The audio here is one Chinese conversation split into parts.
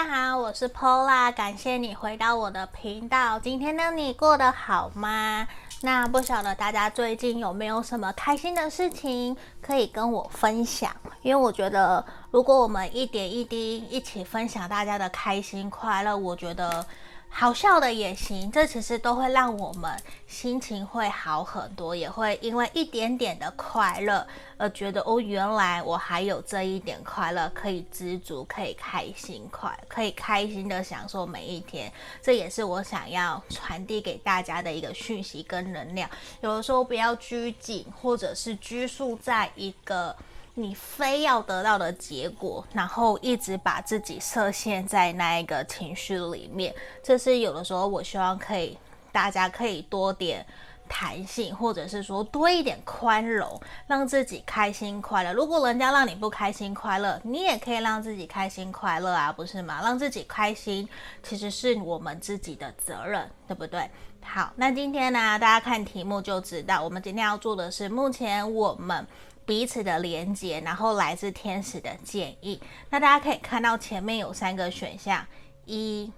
大家好，我是 Pola，感谢你回到我的频道。今天的你过得好吗？那不晓得大家最近有没有什么开心的事情可以跟我分享？因为我觉得，如果我们一点一滴一起分享大家的开心快乐，我觉得。好笑的也行，这其实都会让我们心情会好很多，也会因为一点点的快乐而觉得哦，原来我还有这一点快乐可以知足，可以开心快，可以开心的享受每一天。这也是我想要传递给大家的一个讯息跟能量。有的时候不要拘谨，或者是拘束在一个。你非要得到的结果，然后一直把自己设限在那一个情绪里面，这是有的时候我希望可以大家可以多点弹性，或者是说多一点宽容，让自己开心快乐。如果人家让你不开心快乐，你也可以让自己开心快乐啊，不是吗？让自己开心其实是我们自己的责任，对不对？好，那今天呢，大家看题目就知道，我们今天要做的是目前我们。彼此的连接，然后来自天使的建议。那大家可以看到前面有三个选项，一、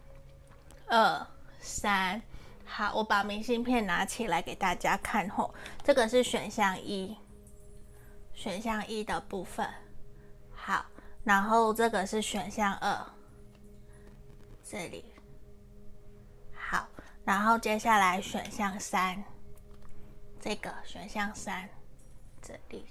二、三。好，我把明信片拿起来给大家看吼。这个是选项一，选项一的部分。好，然后这个是选项二，这里。好，然后接下来选项三，这个选项三，这里。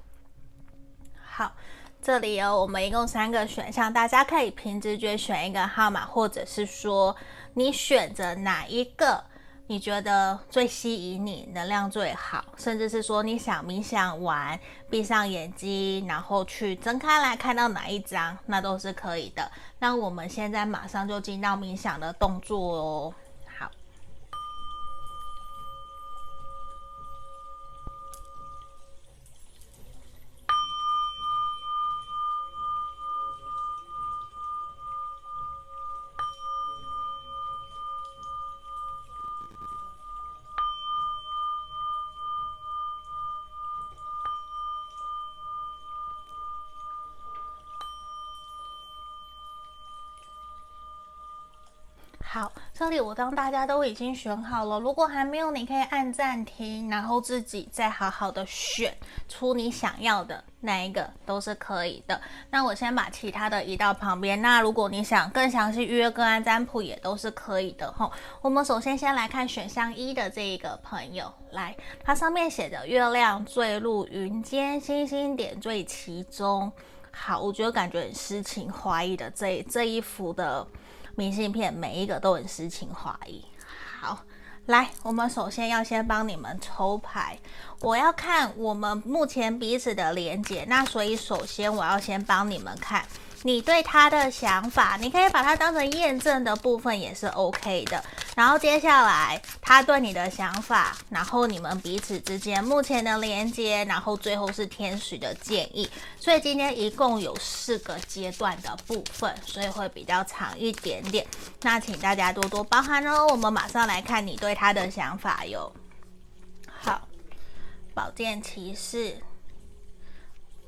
好，这里有我们一共三个选项，大家可以凭直觉选一个号码，或者是说你选择哪一个你觉得最吸引你，能量最好，甚至是说你想冥想完，闭上眼睛，然后去睁开来看到哪一张，那都是可以的。那我们现在马上就进到冥想的动作哦。这里我当大家都已经选好了。如果还没有，你可以按暂停，然后自己再好好的选出你想要的那一个，都是可以的。那我先把其他的移到旁边。那如果你想更详细预约个案占卜，也都是可以的吼。我们首先先来看选项一的这一个朋友，来，它上面写着月亮坠入云间，星星点缀其中。好，我觉得感觉很诗情画意的这这一幅的。明信片每一个都很诗情画意。好，来，我们首先要先帮你们抽牌，我要看我们目前彼此的连接。那所以首先我要先帮你们看。你对他的想法，你可以把它当成验证的部分，也是 OK 的。然后接下来他对你的想法，然后你们彼此之间目前的连接，然后最后是天使的建议。所以今天一共有四个阶段的部分，所以会比较长一点点。那请大家多多包涵哦。我们马上来看你对他的想法哟。好，宝剑骑士。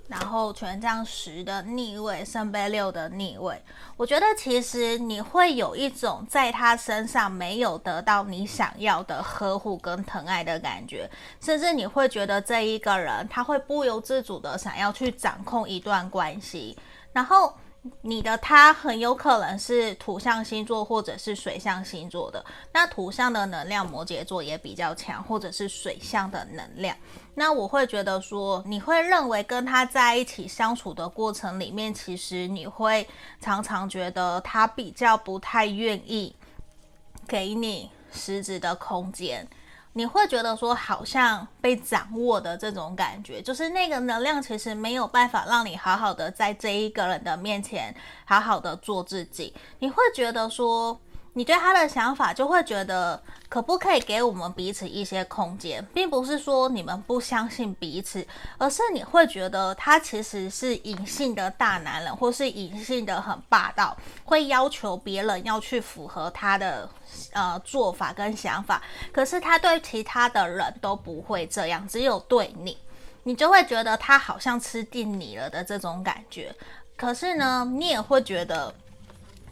然后权杖十的逆位，圣杯六的逆位，我觉得其实你会有一种在他身上没有得到你想要的呵护跟疼爱的感觉，甚至你会觉得这一个人他会不由自主的想要去掌控一段关系，然后。你的他很有可能是土象星座或者是水象星座的，那土象的能量摩羯座也比较强，或者是水象的能量。那我会觉得说，你会认为跟他在一起相处的过程里面，其实你会常常觉得他比较不太愿意给你实质的空间。你会觉得说好像被掌握的这种感觉，就是那个能量其实没有办法让你好好的在这一个人的面前好好的做自己。你会觉得说，你对他的想法就会觉得，可不可以给我们彼此一些空间，并不是说你们不相信彼此，而是你会觉得他其实是隐性的大男人，或是隐性的很霸道，会要求别人要去符合他的呃做法跟想法，可是他对其他的人都不会这样，只有对你，你就会觉得他好像吃定你了的这种感觉。可是呢，你也会觉得。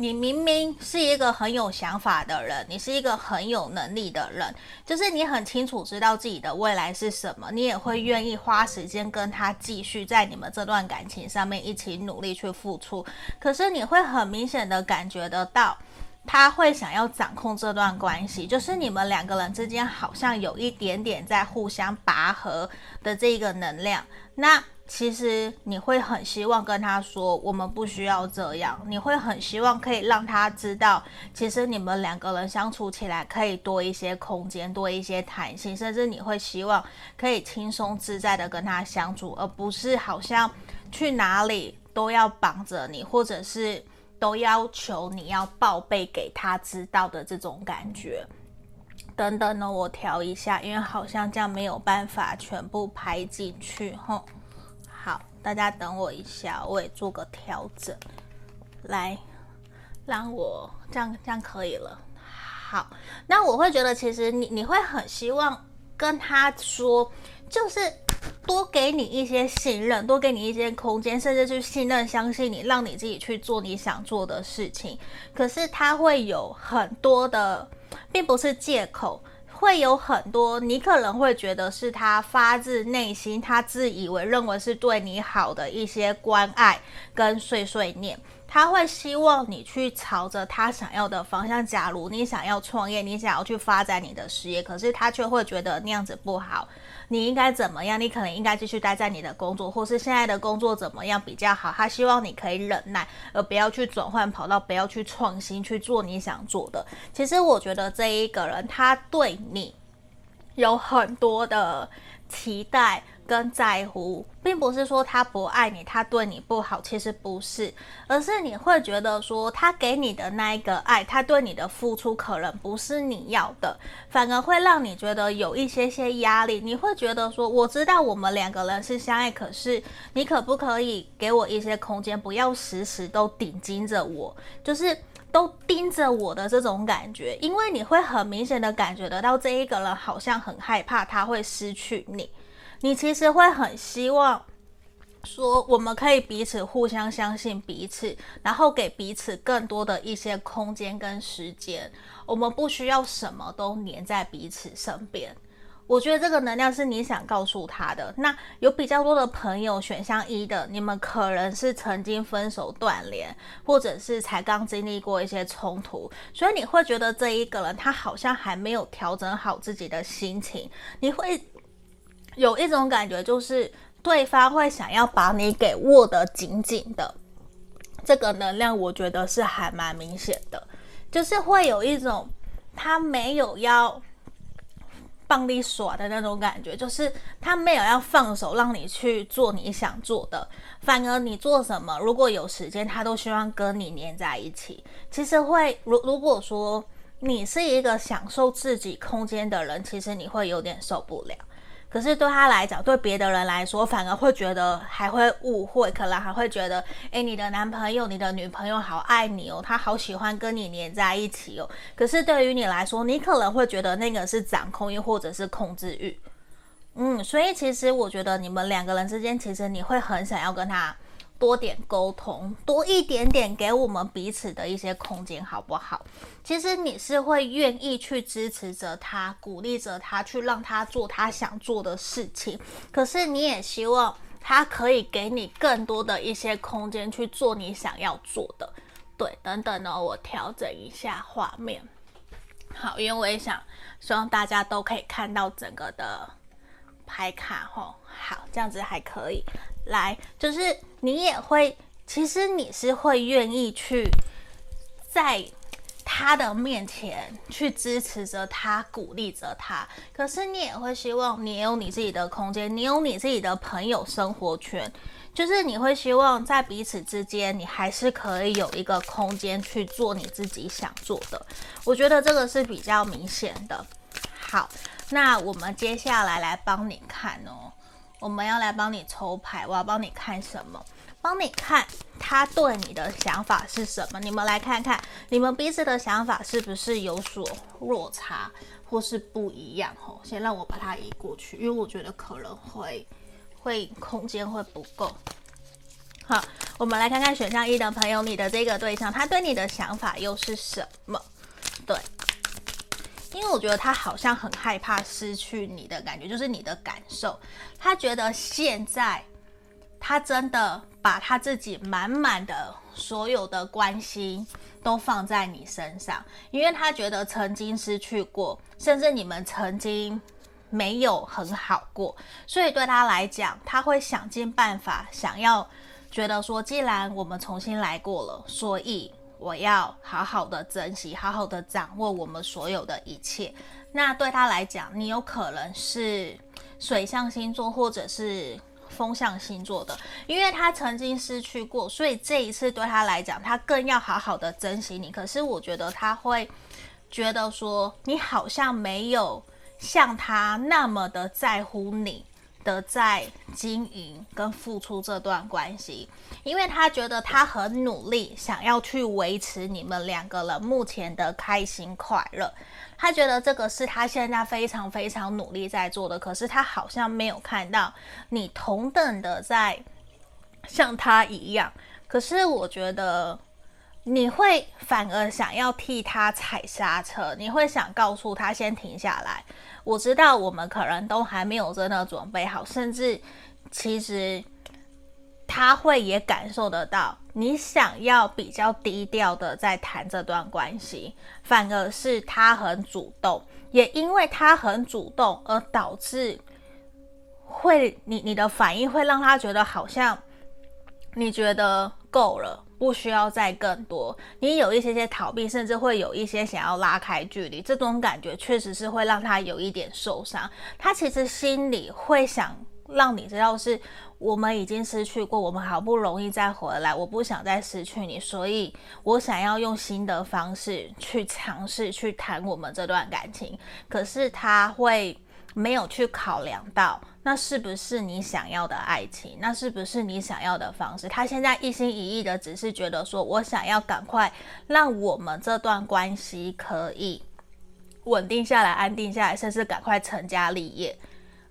你明明是一个很有想法的人，你是一个很有能力的人，就是你很清楚知道自己的未来是什么，你也会愿意花时间跟他继续在你们这段感情上面一起努力去付出。可是你会很明显的感觉得到，他会想要掌控这段关系，就是你们两个人之间好像有一点点在互相拔河的这个能量。那其实你会很希望跟他说，我们不需要这样。你会很希望可以让他知道，其实你们两个人相处起来可以多一些空间，多一些弹性，甚至你会希望可以轻松自在的跟他相处，而不是好像去哪里都要绑着你，或者是都要求你要报备给他知道的这种感觉。等等呢，我调一下，因为好像这样没有办法全部拍进去，吼。大家等我一下，我也做个调整，来，让我这样这样可以了。好，那我会觉得，其实你你会很希望跟他说，就是多给你一些信任，多给你一些空间，甚至去信任、相信你，让你自己去做你想做的事情。可是他会有很多的，并不是借口。会有很多，你可能会觉得是他发自内心，他自以为认为是对你好的一些关爱跟碎碎念，他会希望你去朝着他想要的方向。假如你想要创业，你想要去发展你的事业，可是他却会觉得那样子不好。你应该怎么样？你可能应该继续待在你的工作，或是现在的工作怎么样比较好？他希望你可以忍耐，而不要去转换跑道，不要去创新，去做你想做的。其实我觉得这一个人，他对你有很多的期待。跟在乎，并不是说他不爱你，他对你不好，其实不是，而是你会觉得说他给你的那一个爱，他对你的付出可能不是你要的，反而会让你觉得有一些些压力。你会觉得说，我知道我们两个人是相爱，可是你可不可以给我一些空间，不要时时都盯紧着我，就是都盯着我的这种感觉，因为你会很明显的感觉得到这一个人好像很害怕他会失去你。你其实会很希望说，我们可以彼此互相相信彼此，然后给彼此更多的一些空间跟时间。我们不需要什么都黏在彼此身边。我觉得这个能量是你想告诉他的。那有比较多的朋友选项一的，你们可能是曾经分手断联，或者是才刚经历过一些冲突，所以你会觉得这一个人他好像还没有调整好自己的心情，你会。有一种感觉，就是对方会想要把你给握得紧紧的，这个能量我觉得是还蛮明显的，就是会有一种他没有要帮你耍的那种感觉，就是他没有要放手让你去做你想做的，反而你做什么，如果有时间，他都希望跟你黏在一起。其实会，如如果说你是一个享受自己空间的人，其实你会有点受不了。可是对他来讲，对别的人来说，反而会觉得还会误会，可能还会觉得，诶，你的男朋友、你的女朋友好爱你哦，他好喜欢跟你黏在一起哦。可是对于你来说，你可能会觉得那个是掌控欲或者是控制欲。嗯，所以其实我觉得你们两个人之间，其实你会很想要跟他。多点沟通，多一点点给我们彼此的一些空间，好不好？其实你是会愿意去支持着他，鼓励着他，去让他做他想做的事情。可是你也希望他可以给你更多的一些空间去做你想要做的。对，等等呢，我调整一下画面。好，因为我也想希望大家都可以看到整个的牌卡吼。好，这样子还可以。来，就是你也会，其实你是会愿意去在他的面前去支持着他，鼓励着他。可是你也会希望你有你自己的空间，你有你自己的朋友生活圈，就是你会希望在彼此之间，你还是可以有一个空间去做你自己想做的。我觉得这个是比较明显的。好，那我们接下来来帮你看哦。我们要来帮你抽牌，我要帮你看什么？帮你看他对你的想法是什么？你们来看看，你们彼此的想法是不是有所落差，或是不一样？吼，先让我把它移过去，因为我觉得可能会会空间会不够。好，我们来看看选项一的朋友，你的这个对象他对你的想法又是什么？对，因为我觉得他好像很害怕失去你的感觉，就是你的感受。他觉得现在他真的把他自己满满的所有的关心都放在你身上，因为他觉得曾经失去过，甚至你们曾经没有很好过，所以对他来讲，他会想尽办法想要觉得说，既然我们重新来过了，所以。我要好好的珍惜，好好的掌握我们所有的一切。那对他来讲，你有可能是水象星座或者是风象星座的，因为他曾经失去过，所以这一次对他来讲，他更要好好的珍惜你。可是我觉得他会觉得说，你好像没有像他那么的在乎你。的在经营跟付出这段关系，因为他觉得他很努力，想要去维持你们两个人目前的开心快乐。他觉得这个是他现在非常非常努力在做的，可是他好像没有看到你同等的在像他一样。可是我觉得。你会反而想要替他踩刹车，你会想告诉他先停下来。我知道我们可能都还没有真的准备好，甚至其实他会也感受得到，你想要比较低调的在谈这段关系，反而是他很主动，也因为他很主动而导致会你你的反应会让他觉得好像你觉得够了。不需要再更多，你有一些些逃避，甚至会有一些想要拉开距离，这种感觉确实是会让他有一点受伤。他其实心里会想让你知道，是我们已经失去过，我们好不容易再回来，我不想再失去你，所以我想要用新的方式去尝试去谈我们这段感情。可是他会没有去考量到。那是不是你想要的爱情？那是不是你想要的方式？他现在一心一意的只是觉得说，我想要赶快让我们这段关系可以稳定下来、安定下来，甚至赶快成家立业，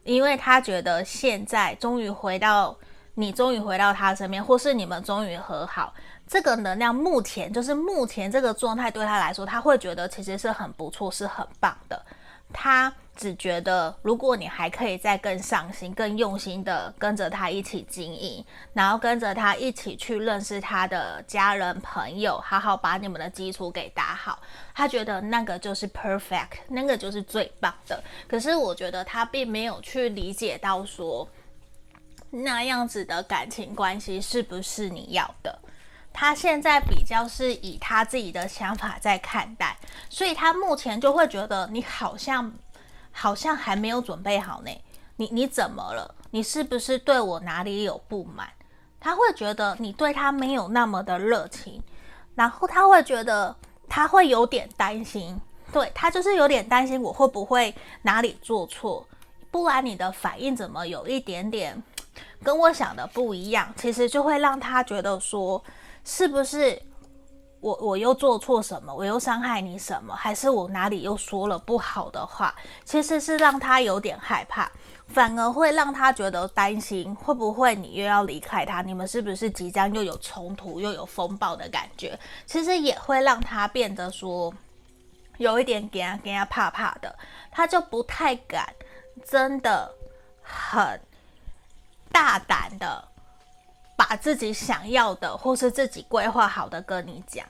因为他觉得现在终于回到你，终于回到他身边，或是你们终于和好，这个能量目前就是目前这个状态对他来说，他会觉得其实是很不错，是很棒的。他只觉得，如果你还可以再更上心、更用心的跟着他一起经营，然后跟着他一起去认识他的家人朋友，好好把你们的基础给打好，他觉得那个就是 perfect，那个就是最棒的。可是我觉得他并没有去理解到说，那样子的感情关系是不是你要的。他现在比较是以他自己的想法在看待，所以他目前就会觉得你好像好像还没有准备好呢。你你怎么了？你是不是对我哪里有不满？他会觉得你对他没有那么的热情，然后他会觉得他会有点担心，对，他就是有点担心我会不会哪里做错，不然你的反应怎么有一点点跟我想的不一样？其实就会让他觉得说。是不是我我又做错什么？我又伤害你什么？还是我哪里又说了不好的话？其实是让他有点害怕，反而会让他觉得担心，会不会你又要离开他？你们是不是即将又有冲突，又有风暴的感觉？其实也会让他变得说有一点给他给他怕怕的，他就不太敢，真的很大胆的。把自己想要的，或是自己规划好的跟你讲，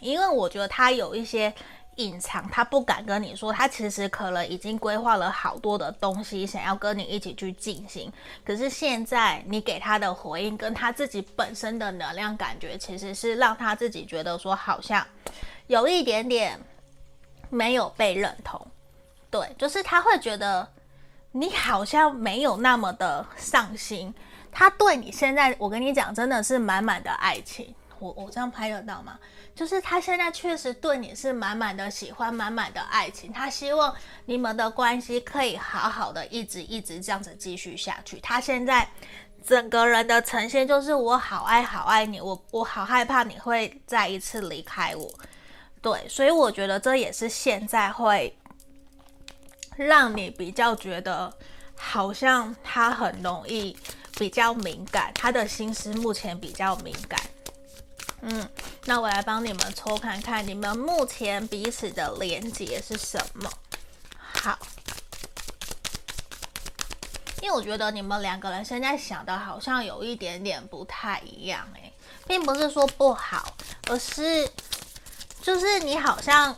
因为我觉得他有一些隐藏，他不敢跟你说，他其实可能已经规划了好多的东西，想要跟你一起去进行。可是现在你给他的回应，跟他自己本身的能量感觉，其实是让他自己觉得说，好像有一点点没有被认同。对，就是他会觉得你好像没有那么的上心。他对你现在，我跟你讲，真的是满满的爱情。我我这样拍得到吗？就是他现在确实对你是满满的喜欢，满满的爱情。他希望你们的关系可以好好的一直一直这样子继续下去。他现在整个人的呈现就是我好爱好爱你，我我好害怕你会再一次离开我。对，所以我觉得这也是现在会让你比较觉得好像他很容易。比较敏感，他的心思目前比较敏感。嗯，那我来帮你们抽看看，你们目前彼此的连接是什么？好，因为我觉得你们两个人现在想的好像有一点点不太一样，诶，并不是说不好，而是就是你好像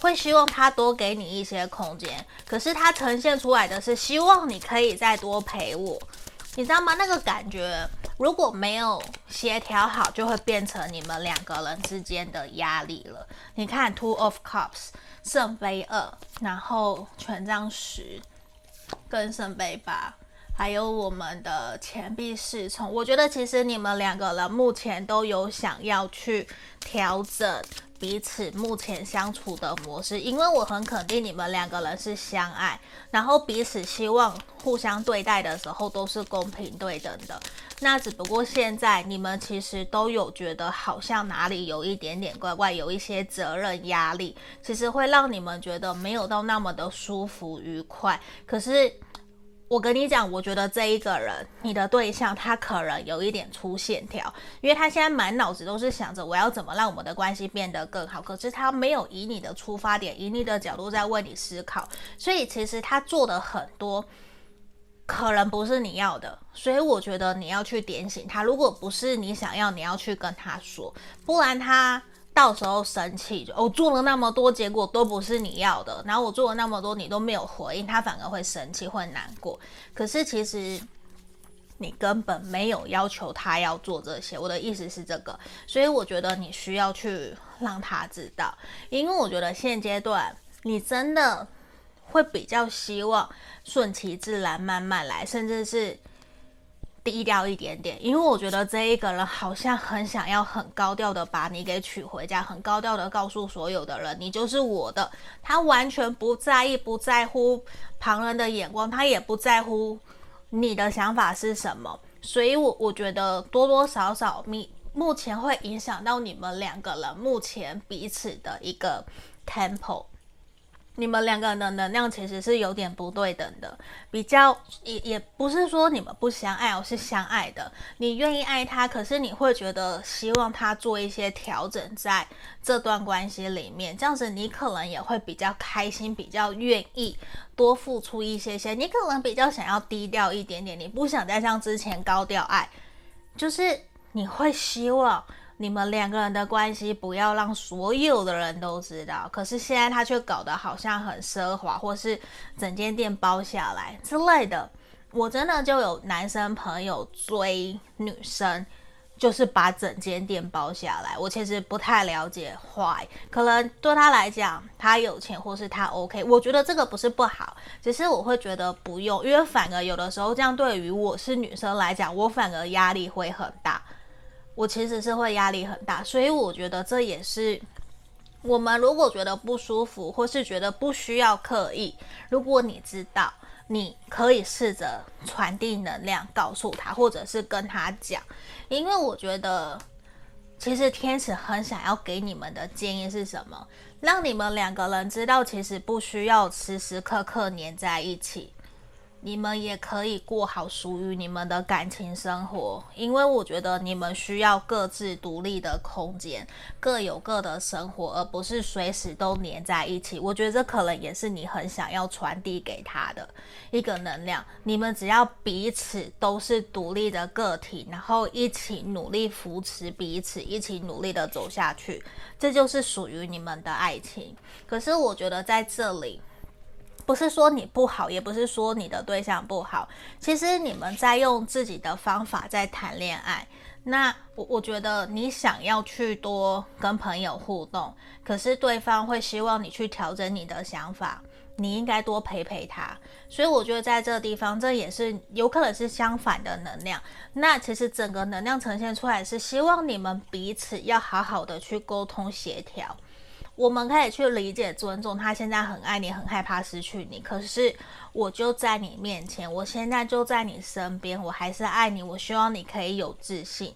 会希望他多给你一些空间，可是他呈现出来的是希望你可以再多陪我，你知道吗？那个感觉。如果没有协调好，就会变成你们两个人之间的压力了。你看，Two of Cups，圣杯二，然后权杖十，跟圣杯八，还有我们的钱币侍从。我觉得其实你们两个人目前都有想要去调整。彼此目前相处的模式，因为我很肯定你们两个人是相爱，然后彼此希望互相对待的时候都是公平对等的。那只不过现在你们其实都有觉得好像哪里有一点点怪怪，有一些责任压力，其实会让你们觉得没有到那么的舒服愉快。可是。我跟你讲，我觉得这一个人，你的对象，他可能有一点粗线条，因为他现在满脑子都是想着我要怎么让我们的关系变得更好，可是他没有以你的出发点，以你的角度在为你思考，所以其实他做的很多，可能不是你要的，所以我觉得你要去点醒他，如果不是你想要，你要去跟他说，不然他。到时候生气就，我做了那么多，结果都不是你要的。然后我做了那么多，你都没有回应，他反而会生气，会难过。可是其实你根本没有要求他要做这些。我的意思是这个，所以我觉得你需要去让他知道，因为我觉得现阶段你真的会比较希望顺其自然，慢慢来，甚至是。低调一点点，因为我觉得这一个人好像很想要很高调的把你给娶回家，很高调的告诉所有的人，你就是我的。他完全不在意，不在乎旁人的眼光，他也不在乎你的想法是什么。所以我，我觉得多多少少，你目前会影响到你们两个人目前彼此的一个 tempo。你们两个人的能量其实是有点不对等的，比较也也不是说你们不相爱，哦，是相爱的。你愿意爱他，可是你会觉得希望他做一些调整在这段关系里面，这样子你可能也会比较开心，比较愿意多付出一些些。你可能比较想要低调一点点，你不想再像之前高调爱，就是你会希望。你们两个人的关系不要让所有的人都知道，可是现在他却搞得好像很奢华，或是整间店包下来之类的。我真的就有男生朋友追女生，就是把整间店包下来。我其实不太了解坏，可能对他来讲，他有钱或是他 OK，我觉得这个不是不好，只是我会觉得不用，因为反而有的时候这样对于我是女生来讲，我反而压力会很大。我其实是会压力很大，所以我觉得这也是我们如果觉得不舒服，或是觉得不需要刻意，如果你知道，你可以试着传递能量告诉他，或者是跟他讲，因为我觉得其实天使很想要给你们的建议是什么？让你们两个人知道，其实不需要时时刻刻黏在一起。你们也可以过好属于你们的感情生活，因为我觉得你们需要各自独立的空间，各有各的生活，而不是随时都黏在一起。我觉得这可能也是你很想要传递给他的一个能量。你们只要彼此都是独立的个体，然后一起努力扶持彼此，一起努力的走下去，这就是属于你们的爱情。可是我觉得在这里。不是说你不好，也不是说你的对象不好。其实你们在用自己的方法在谈恋爱。那我我觉得你想要去多跟朋友互动，可是对方会希望你去调整你的想法。你应该多陪陪他。所以我觉得在这个地方，这也是有可能是相反的能量。那其实整个能量呈现出来是希望你们彼此要好好的去沟通协调。我们可以去理解、尊重他。现在很爱你，很害怕失去你。可是我就在你面前，我现在就在你身边，我还是爱你。我希望你可以有自信。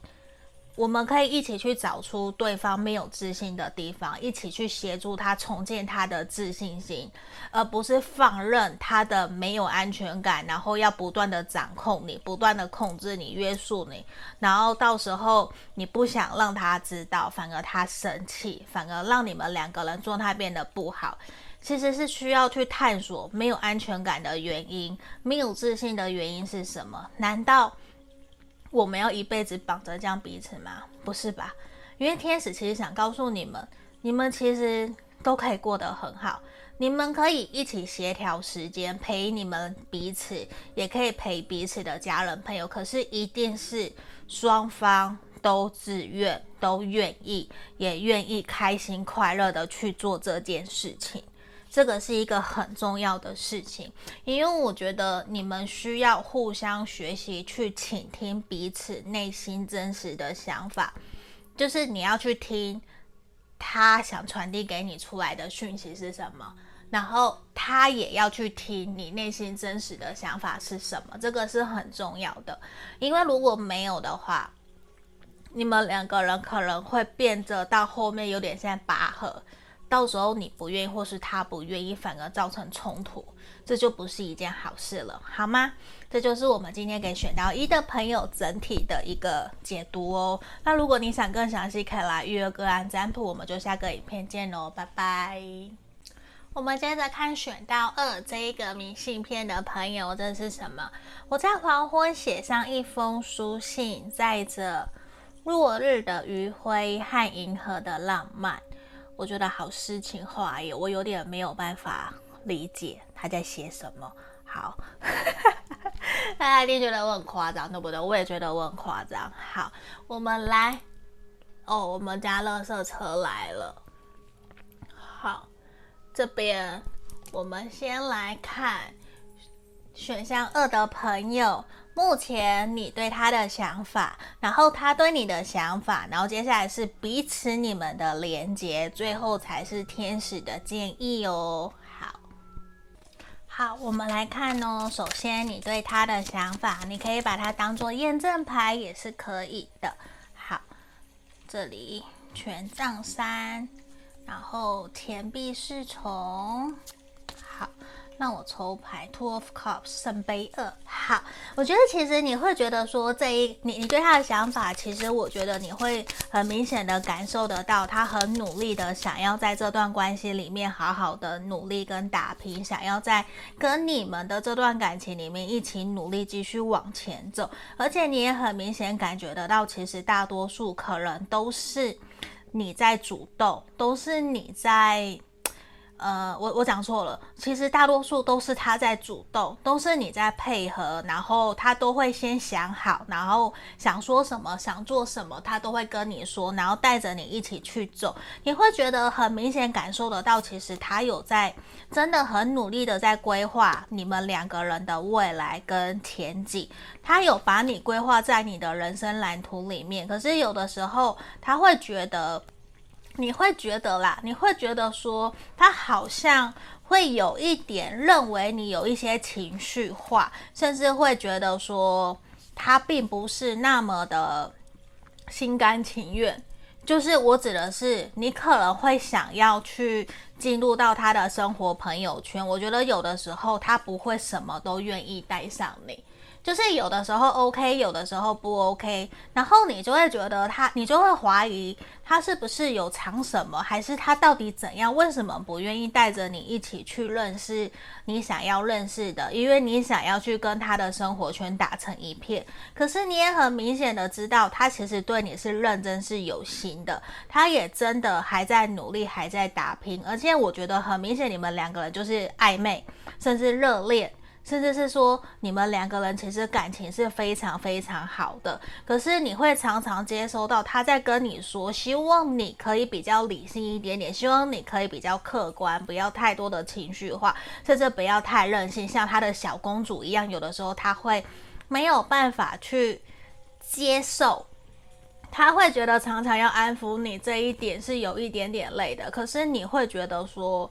我们可以一起去找出对方没有自信的地方，一起去协助他重建他的自信心，而不是放任他的没有安全感，然后要不断的掌控你，不断的控制你，约束你，然后到时候你不想让他知道，反而他生气，反而让你们两个人状态变得不好。其实是需要去探索没有安全感的原因，没有自信的原因是什么？难道我们要一辈子绑着这样彼此吗？不是吧？因为天使其实想告诉你们，你们其实都可以过得很好，你们可以一起协调时间陪你们彼此，也可以陪彼此的家人朋友。可是一定是双方都自愿、都愿意，也愿意开心快乐的去做这件事情。这个是一个很重要的事情，因为我觉得你们需要互相学习，去倾听彼此内心真实的想法，就是你要去听他想传递给你出来的讯息是什么，然后他也要去听你内心真实的想法是什么，这个是很重要的，因为如果没有的话，你们两个人可能会变得到后面有点像拔河。到时候你不愿意，或是他不愿意，反而造成冲突，这就不是一件好事了，好吗？这就是我们今天给选到一的朋友整体的一个解读哦。那如果你想更详细，可以来预约个案占卜，我们就下个影片见喽，拜拜。我们接着看选到二这一个明信片的朋友，这是什么？我在黄昏写上一封书信，载着落日的余晖和银河的浪漫。我觉得好诗情画意，我有点没有办法理解他在写什么。好，大家一定觉得我很夸张，对不对？我也觉得我很夸张。好，我们来，哦，我们家垃圾车来了。好，这边我们先来看选项二的朋友。目前你对他的想法，然后他对你的想法，然后接下来是彼此你们的连接，最后才是天使的建议哦。好，好，我们来看哦。首先，你对他的想法，你可以把它当做验证牌，也是可以的。好，这里权杖三，然后钱币侍从，好。让我抽牌，Two of Cups，圣杯二。好，我觉得其实你会觉得说，这一你你对他的想法，其实我觉得你会很明显的感受得到，他很努力的想要在这段关系里面好好的努力跟打拼，想要在跟你们的这段感情里面一起努力继续往前走，而且你也很明显感觉得到，其实大多数可能都是你在主动，都是你在。呃，我我讲错了，其实大多数都是他在主动，都是你在配合，然后他都会先想好，然后想说什么，想做什么，他都会跟你说，然后带着你一起去走，你会觉得很明显感受得到，其实他有在真的很努力的在规划你们两个人的未来跟前景，他有把你规划在你的人生蓝图里面，可是有的时候他会觉得。你会觉得啦，你会觉得说他好像会有一点认为你有一些情绪化，甚至会觉得说他并不是那么的心甘情愿。就是我指的是，你可能会想要去进入到他的生活朋友圈。我觉得有的时候他不会什么都愿意带上你。就是有的时候 OK，有的时候不 OK，然后你就会觉得他，你就会怀疑他是不是有藏什么，还是他到底怎样？为什么不愿意带着你一起去认识你想要认识的？因为你想要去跟他的生活圈打成一片。可是你也很明显的知道，他其实对你是认真是有心的，他也真的还在努力，还在打拼。而且我觉得很明显，你们两个人就是暧昧，甚至热恋。甚至是说，你们两个人其实感情是非常非常好的，可是你会常常接收到他在跟你说，希望你可以比较理性一点点，希望你可以比较客观，不要太多的情绪化，甚至不要太任性，像他的小公主一样，有的时候他会没有办法去接受，他会觉得常常要安抚你，这一点是有一点点累的，可是你会觉得说，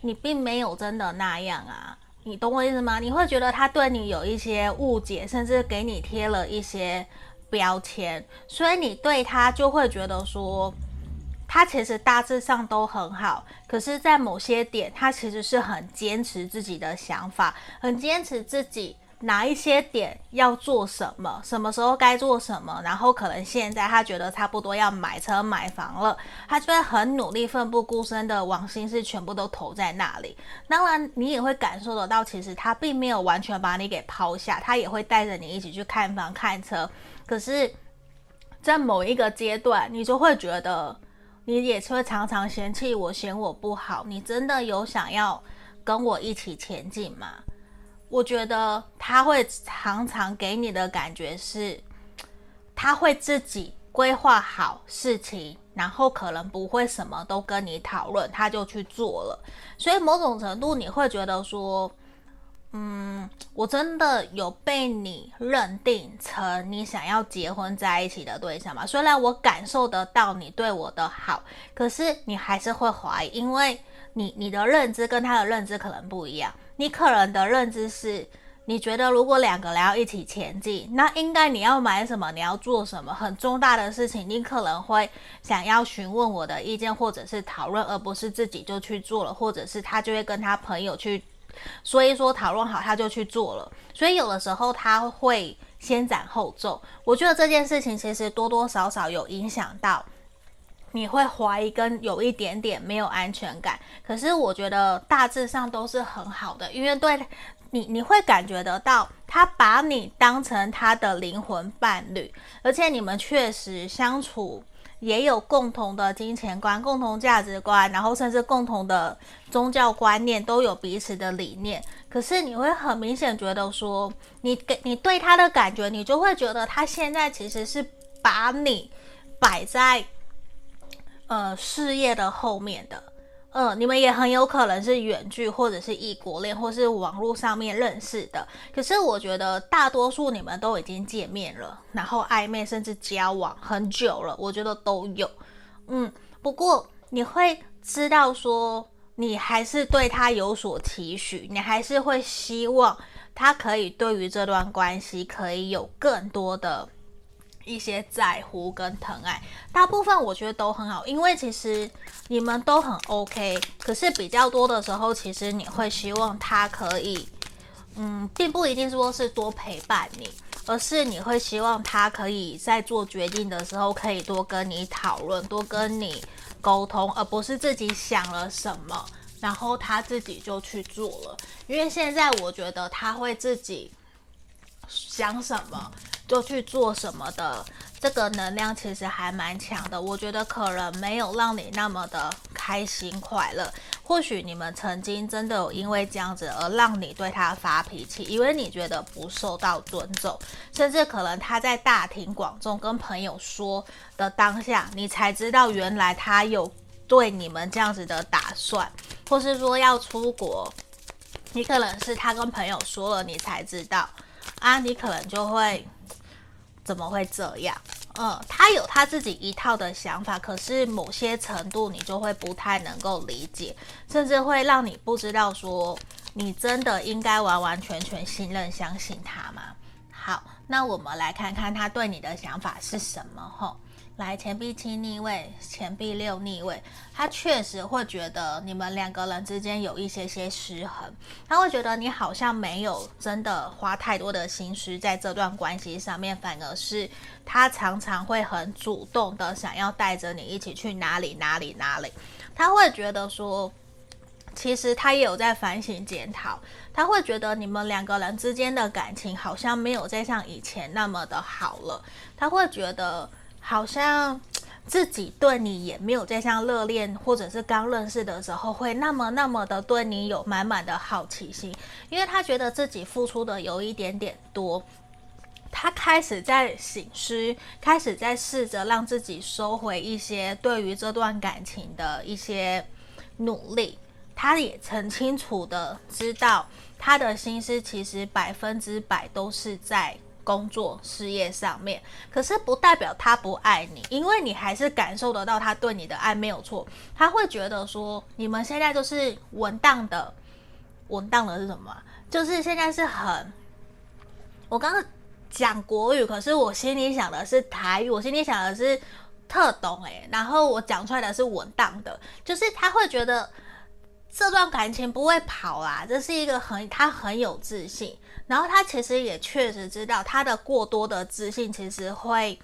你并没有真的那样啊。你懂我意思吗？你会觉得他对你有一些误解，甚至给你贴了一些标签，所以你对他就会觉得说，他其实大致上都很好，可是，在某些点，他其实是很坚持自己的想法，很坚持自己。哪一些点要做什么，什么时候该做什么，然后可能现在他觉得差不多要买车买房了，他就会很努力、奋不顾身的往心思全部都投在那里。当然，你也会感受得到，其实他并没有完全把你给抛下，他也会带着你一起去看房、看车。可是，在某一个阶段，你就会觉得，你也是会常常嫌弃我，嫌我不好。你真的有想要跟我一起前进吗？我觉得他会常常给你的感觉是，他会自己规划好事情，然后可能不会什么都跟你讨论，他就去做了。所以某种程度你会觉得说，嗯，我真的有被你认定成你想要结婚在一起的对象吗？虽然我感受得到你对我的好，可是你还是会怀疑，因为你你的认知跟他的认知可能不一样。你可能的认知是，你觉得如果两个人要一起前进，那应该你要买什么，你要做什么，很重大的事情，你可能会想要询问我的意见，或者是讨论，而不是自己就去做了，或者是他就会跟他朋友去说一说，讨论好他就去做了。所以有的时候他会先斩后奏。我觉得这件事情其实多多少少有影响到。你会怀疑跟有一点点没有安全感，可是我觉得大致上都是很好的，因为对你，你会感觉得到他把你当成他的灵魂伴侣，而且你们确实相处也有共同的金钱观、共同价值观，然后甚至共同的宗教观念，都有彼此的理念。可是你会很明显觉得说，你给你对他的感觉，你就会觉得他现在其实是把你摆在。呃，事业的后面的，呃，你们也很有可能是远距，或者是异国恋，或是网络上面认识的。可是我觉得大多数你们都已经见面了，然后暧昧甚至交往很久了，我觉得都有。嗯，不过你会知道说，你还是对他有所期许，你还是会希望他可以对于这段关系可以有更多的。一些在乎跟疼爱，大部分我觉得都很好，因为其实你们都很 OK。可是比较多的时候，其实你会希望他可以，嗯，并不一定说是多陪伴你，而是你会希望他可以在做决定的时候，可以多跟你讨论，多跟你沟通，而不是自己想了什么，然后他自己就去做了。因为现在我觉得他会自己想什么。就去做什么的，这个能量其实还蛮强的。我觉得可能没有让你那么的开心快乐。或许你们曾经真的有因为这样子而让你对他发脾气，因为你觉得不受到尊重，甚至可能他在大庭广众跟朋友说的当下，你才知道原来他有对你们这样子的打算，或是说要出国，你可能是他跟朋友说了，你才知道啊，你可能就会。怎么会这样？嗯，他有他自己一套的想法，可是某些程度你就会不太能够理解，甚至会让你不知道说你真的应该完完全全信任、相信他吗？好，那我们来看看他对你的想法是什么？吼。来，钱币七逆位，钱币六逆位，他确实会觉得你们两个人之间有一些些失衡，他会觉得你好像没有真的花太多的心思在这段关系上面，反而是他常常会很主动的想要带着你一起去哪里哪里哪里，他会觉得说，其实他也有在反省检讨，他会觉得你们两个人之间的感情好像没有再像以前那么的好了，他会觉得。好像自己对你也没有再像热恋或者是刚认识的时候会那么那么的对你有满满的好奇心，因为他觉得自己付出的有一点点多，他开始在醒思，开始在试着让自己收回一些对于这段感情的一些努力，他也曾清楚的知道他的心思其实百分之百都是在。工作事业上面，可是不代表他不爱你，因为你还是感受得到他对你的爱没有错。他会觉得说，你们现在就是稳当的，稳当的是什么？就是现在是很，我刚刚讲国语，可是我心里想的是台语，我心里想的是特懂诶，然后我讲出来的是稳当的，就是他会觉得这段感情不会跑啦，这是一个很他很有自信，然后他其实也确实知道他的过多的自信其实会。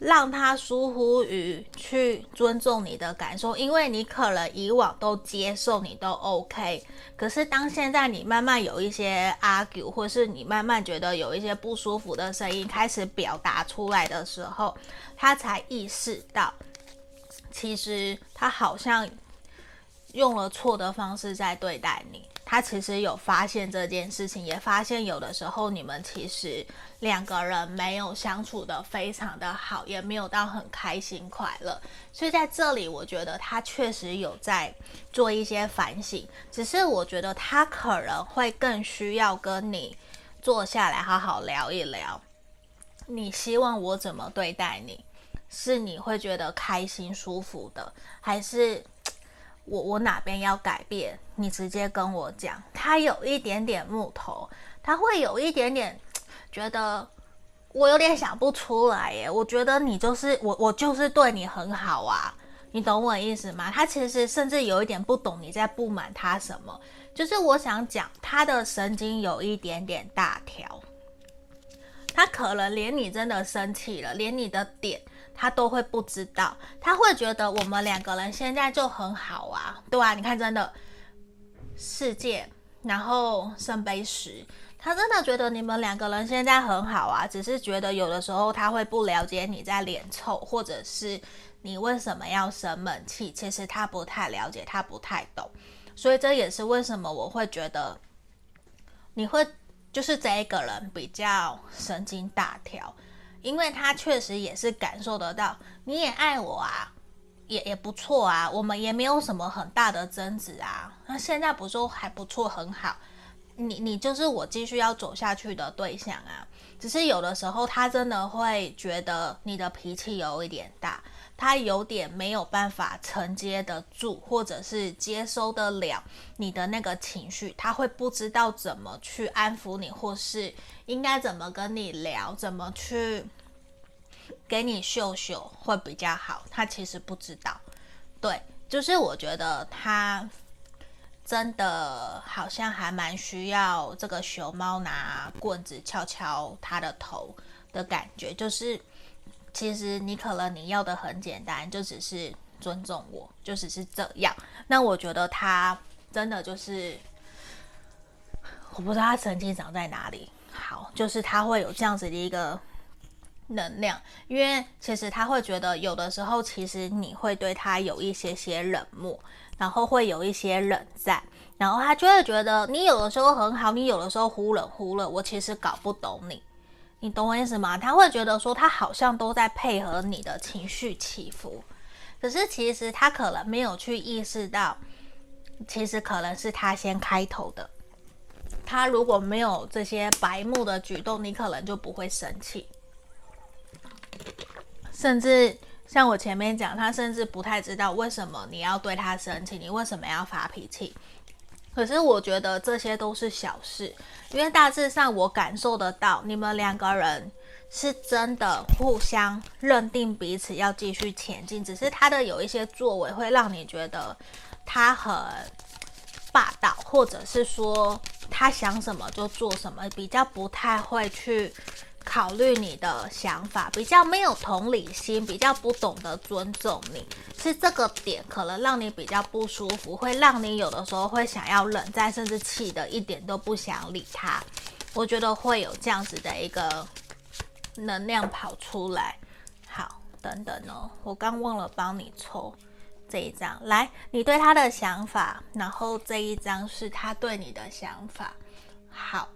让他疏忽于去尊重你的感受，因为你可能以往都接受你都 OK，可是当现在你慢慢有一些 argue，或是你慢慢觉得有一些不舒服的声音开始表达出来的时候，他才意识到，其实他好像用了错的方式在对待你。他其实有发现这件事情，也发现有的时候你们其实两个人没有相处得非常的好，也没有到很开心快乐。所以在这里，我觉得他确实有在做一些反省，只是我觉得他可能会更需要跟你坐下来好好聊一聊。你希望我怎么对待你？是你会觉得开心舒服的，还是？我我哪边要改变？你直接跟我讲。他有一点点木头，他会有一点点觉得我有点想不出来耶。我觉得你就是我，我就是对你很好啊，你懂我意思吗？他其实甚至有一点不懂你在不满他什么。就是我想讲，他的神经有一点点大条，他可能连你真的生气了，连你的点。他都会不知道，他会觉得我们两个人现在就很好啊，对啊，你看，真的世界，然后圣杯十，他真的觉得你们两个人现在很好啊，只是觉得有的时候他会不了解你在脸臭，或者是你为什么要生闷气，其实他不太了解，他不太懂，所以这也是为什么我会觉得你会就是这一个人比较神经大条。因为他确实也是感受得到，你也爱我啊，也也不错啊，我们也没有什么很大的争执啊，那现在不是还不错，很好，你你就是我继续要走下去的对象啊，只是有的时候他真的会觉得你的脾气有一点大。他有点没有办法承接得住，或者是接收得了你的那个情绪，他会不知道怎么去安抚你，或是应该怎么跟你聊，怎么去给你秀秀会比较好。他其实不知道，对，就是我觉得他真的好像还蛮需要这个熊猫拿棍子敲敲他的头的感觉，就是。其实你可能你要的很简单，就只是尊重我，就只是这样。那我觉得他真的就是，我不知道他神经长在哪里。好，就是他会有这样子的一个能量，因为其实他会觉得有的时候，其实你会对他有一些些冷漠，然后会有一些冷战，然后他就会觉得你有的时候很好，你有的时候忽冷忽热，我其实搞不懂你。你懂我意思吗？他会觉得说他好像都在配合你的情绪起伏，可是其实他可能没有去意识到，其实可能是他先开头的。他如果没有这些白目的举动，你可能就不会生气。甚至像我前面讲，他甚至不太知道为什么你要对他生气，你为什么要发脾气。可是我觉得这些都是小事，因为大致上我感受得到，你们两个人是真的互相认定彼此要继续前进，只是他的有一些作为会让你觉得他很霸道，或者是说他想什么就做什么，比较不太会去。考虑你的想法，比较没有同理心，比较不懂得尊重你，是这个点可能让你比较不舒服，会让你有的时候会想要冷战，甚至气得一点都不想理他。我觉得会有这样子的一个能量跑出来。好，等等哦，我刚忘了帮你抽这一张，来，你对他的想法，然后这一张是他对你的想法。好。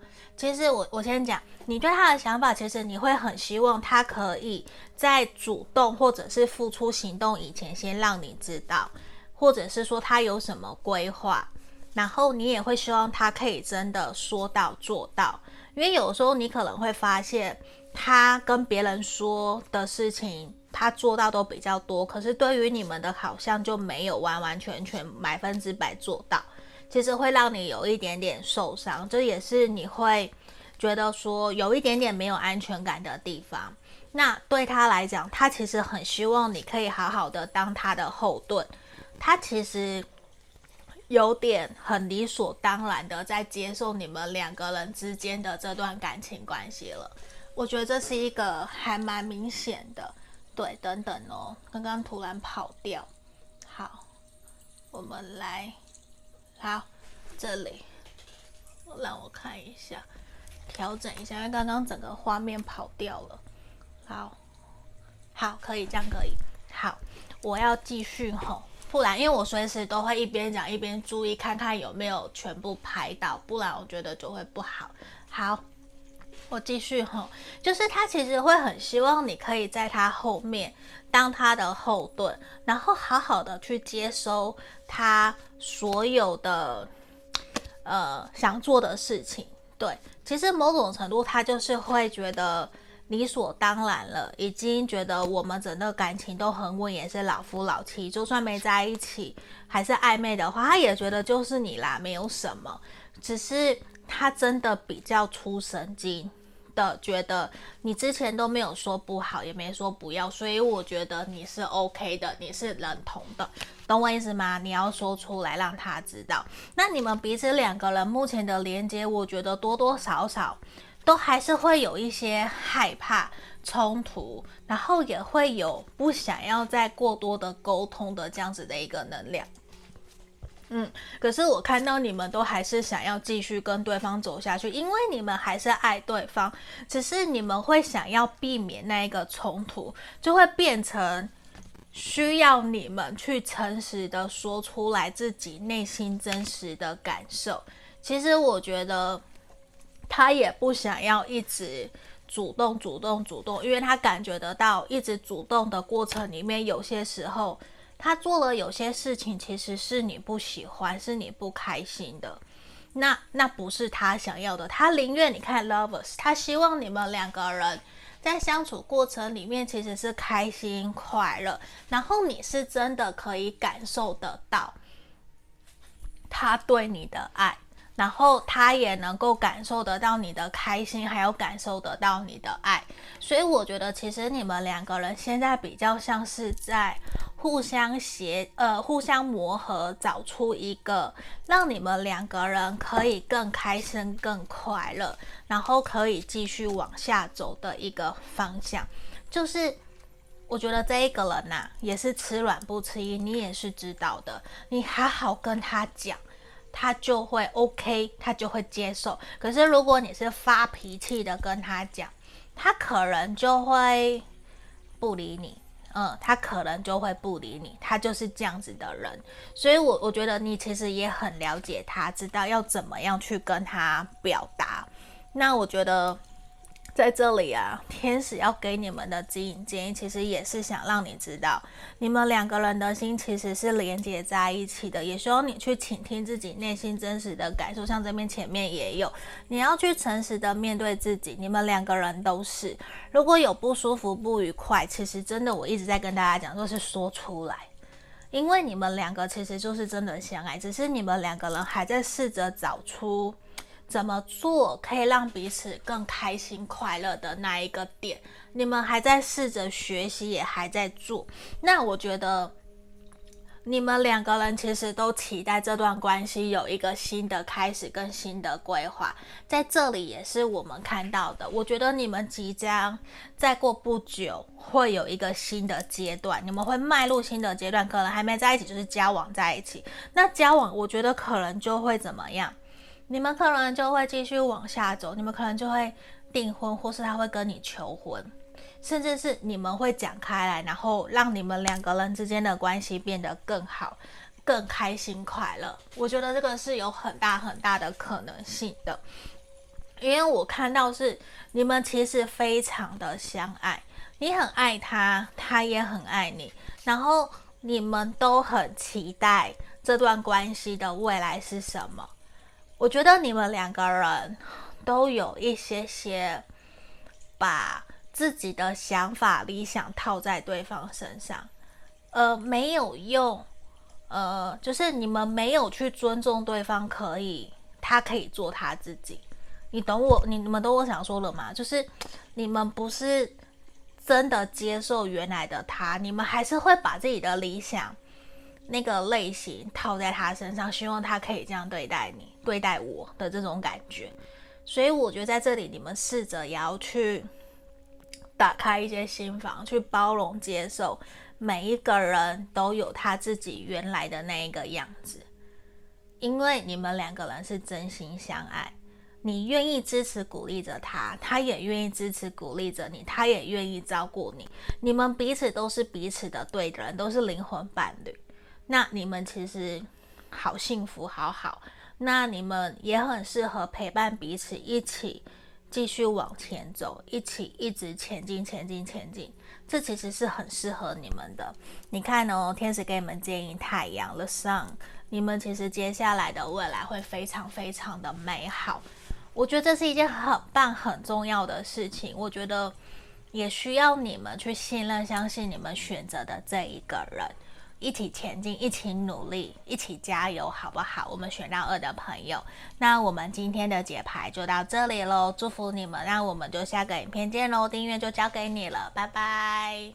其实我我先讲，你对他的想法，其实你会很希望他可以在主动或者是付出行动以前，先让你知道，或者是说他有什么规划，然后你也会希望他可以真的说到做到，因为有时候你可能会发现，他跟别人说的事情，他做到都比较多，可是对于你们的好像就没有完完全全百分之百做到。其实会让你有一点点受伤，这也是你会觉得说有一点点没有安全感的地方。那对他来讲，他其实很希望你可以好好的当他的后盾。他其实有点很理所当然的在接受你们两个人之间的这段感情关系了。我觉得这是一个还蛮明显的。对，等等哦，刚刚突然跑掉。好，我们来，好，这里，让我看一下，调整一下，因为刚刚整个画面跑掉了。好，好，可以，这样可以。好，我要继续吼，不然因为我随时都会一边讲一边注意，看看有没有全部拍到，不然我觉得就会不好。好，我继续吼，就是他其实会很希望你可以在他后面当他的后盾，然后好好的去接收他所有的呃想做的事情。对，其实某种程度他就是会觉得。理所当然了，已经觉得我们整个感情都很稳，也是老夫老妻，就算没在一起，还是暧昧的话，他也觉得就是你啦，没有什么。只是他真的比较出神经的，觉得你之前都没有说不好，也没说不要，所以我觉得你是 OK 的，你是认同的，懂我意思吗？你要说出来让他知道。那你们彼此两个人目前的连接，我觉得多多少少。都还是会有一些害怕冲突，然后也会有不想要再过多的沟通的这样子的一个能量。嗯，可是我看到你们都还是想要继续跟对方走下去，因为你们还是爱对方，只是你们会想要避免那一个冲突，就会变成需要你们去诚实的说出来自己内心真实的感受。其实我觉得。他也不想要一直主动、主动、主动，因为他感觉得到，一直主动的过程里面，有些时候他做了有些事情，其实是你不喜欢，是你不开心的。那那不是他想要的，他宁愿你看 Lovers，他希望你们两个人在相处过程里面其实是开心快乐，然后你是真的可以感受得到他对你的爱。然后他也能够感受得到你的开心，还有感受得到你的爱，所以我觉得其实你们两个人现在比较像是在互相协呃互相磨合，找出一个让你们两个人可以更开心、更快乐，然后可以继续往下走的一个方向。就是我觉得这一个人呐、也是吃软不吃硬，你也是知道的，你好好跟他讲。他就会 OK，他就会接受。可是如果你是发脾气的跟他讲，他可能就会不理你。嗯，他可能就会不理你。他就是这样子的人。所以我，我觉得你其实也很了解他，知道要怎么样去跟他表达。那我觉得。在这里啊，天使要给你们的指引建议，其实也是想让你知道，你们两个人的心其实是连接在一起的，也希望你去倾听自己内心真实的感受。像这边前面也有，你要去诚实的面对自己。你们两个人都是，如果有不舒服、不愉快，其实真的我一直在跟大家讲，就是说出来，因为你们两个其实就是真的相爱，只是你们两个人还在试着找出。怎么做可以让彼此更开心快乐的那一个点，你们还在试着学习，也还在做。那我觉得你们两个人其实都期待这段关系有一个新的开始跟新的规划，在这里也是我们看到的。我觉得你们即将再过不久会有一个新的阶段，你们会迈入新的阶段，可能还没在一起，就是交往在一起。那交往，我觉得可能就会怎么样？你们可能就会继续往下走，你们可能就会订婚，或是他会跟你求婚，甚至是你们会讲开来，然后让你们两个人之间的关系变得更好、更开心、快乐。我觉得这个是有很大很大的可能性的，因为我看到是你们其实非常的相爱，你很爱他，他也很爱你，然后你们都很期待这段关系的未来是什么。我觉得你们两个人都有一些些把自己的想法、理想套在对方身上，呃，没有用，呃，就是你们没有去尊重对方，可以，他可以做他自己，你懂我，你你们懂我想说了吗？就是你们不是真的接受原来的他，你们还是会把自己的理想那个类型套在他身上，希望他可以这样对待你、对待我的这种感觉。所以我觉得在这里，你们试着也要去打开一些心房，去包容、接受每一个人都有他自己原来的那一个样子，因为你们两个人是真心相爱。你愿意支持鼓励着他，他也愿意支持鼓励着你，他也愿意照顾你。你们彼此都是彼此的对的人，都是灵魂伴侣。那你们其实好幸福，好好。那你们也很适合陪伴彼此，一起继续往前走，一起一直前进，前进，前进。这其实是很适合你们的。你看哦，天使给你们建议，太阳，the sun，你们其实接下来的未来会非常非常的美好。我觉得这是一件很棒、很重要的事情。我觉得也需要你们去信任、相信你们选择的这一个人，一起前进，一起努力，一起加油，好不好？我们选到二的朋友，那我们今天的解牌就到这里喽。祝福你们，那我们就下个影片见喽。订阅就交给你了，拜拜。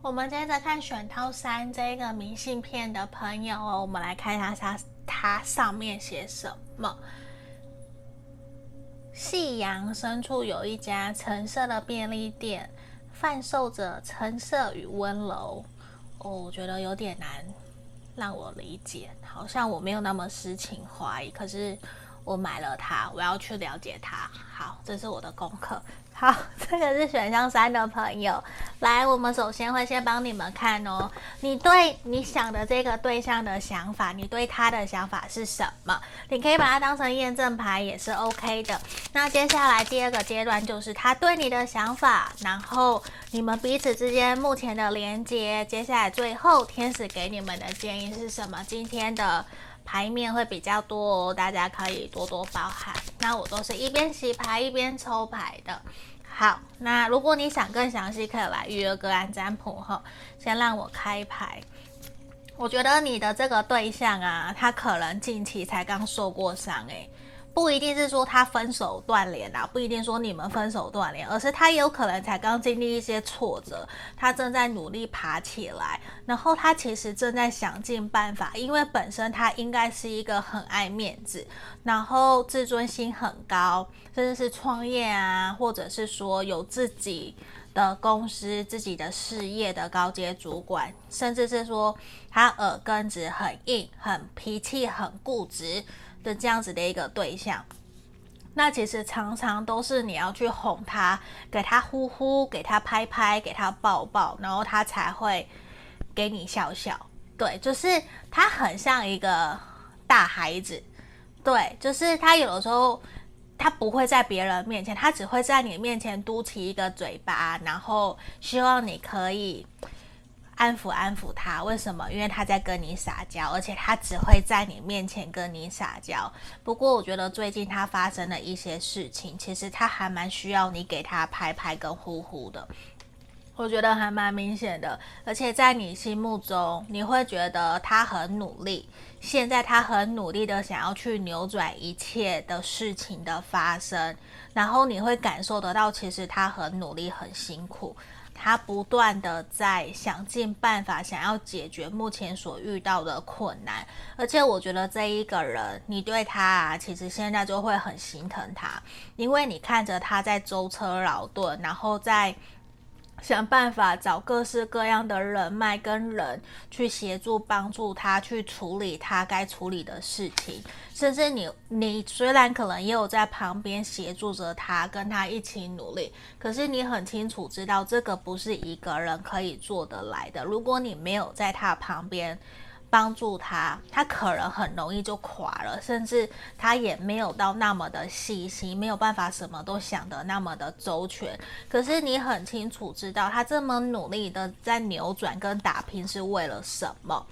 我们接着看选到三这个明信片的朋友哦，我们来看一下它它上面写什么。夕阳深处有一家橙色的便利店，贩售着橙色与温柔。哦，我觉得有点难让我理解，好像我没有那么诗情画意，可是我买了它，我要去了解它。好，这是我的功课。好，这个是选项三的朋友，来，我们首先会先帮你们看哦，你对你想的这个对象的想法，你对他的想法是什么？你可以把它当成验证牌也是 OK 的。那接下来第二个阶段就是他对你的想法，然后你们彼此之间目前的连接。接下来最后天使给你们的建议是什么？今天的。牌面会比较多哦，大家可以多多包涵。那我都是一边洗牌一边抽牌的。好，那如果你想更详细，可以来预约个案占卜哈。先让我开牌。我觉得你的这个对象啊，他可能近期才刚受过伤诶。不一定是说他分手断联啊，不一定说你们分手断联，而是他有可能才刚经历一些挫折，他正在努力爬起来，然后他其实正在想尽办法，因为本身他应该是一个很爱面子，然后自尊心很高，甚至是创业啊，或者是说有自己的公司、自己的事业的高阶主管，甚至是说他耳根子很硬，很脾气很固执。的这样子的一个对象，那其实常常都是你要去哄他，给他呼呼，给他拍拍，给他抱抱，然后他才会给你笑笑。对，就是他很像一个大孩子。对，就是他有的时候他不会在别人面前，他只会在你面前嘟起一个嘴巴，然后希望你可以。安抚安抚他，为什么？因为他在跟你撒娇，而且他只会在你面前跟你撒娇。不过，我觉得最近他发生了一些事情，其实他还蛮需要你给他拍拍跟呼呼的。我觉得还蛮明显的，而且在你心目中，你会觉得他很努力。现在他很努力的想要去扭转一切的事情的发生，然后你会感受得到，其实他很努力，很辛苦。他不断的在想尽办法，想要解决目前所遇到的困难，而且我觉得这一个人，你对他啊，其实现在就会很心疼他，因为你看着他在舟车劳顿，然后在。想办法找各式各样的人脉跟人去协助帮助他去处理他该处理的事情，甚至你你虽然可能也有在旁边协助着他，跟他一起努力，可是你很清楚知道这个不是一个人可以做得来的。如果你没有在他旁边。帮助他，他可能很容易就垮了，甚至他也没有到那么的细心，没有办法什么都想得那么的周全。可是你很清楚知道，他这么努力的在扭转跟打拼是为了什么？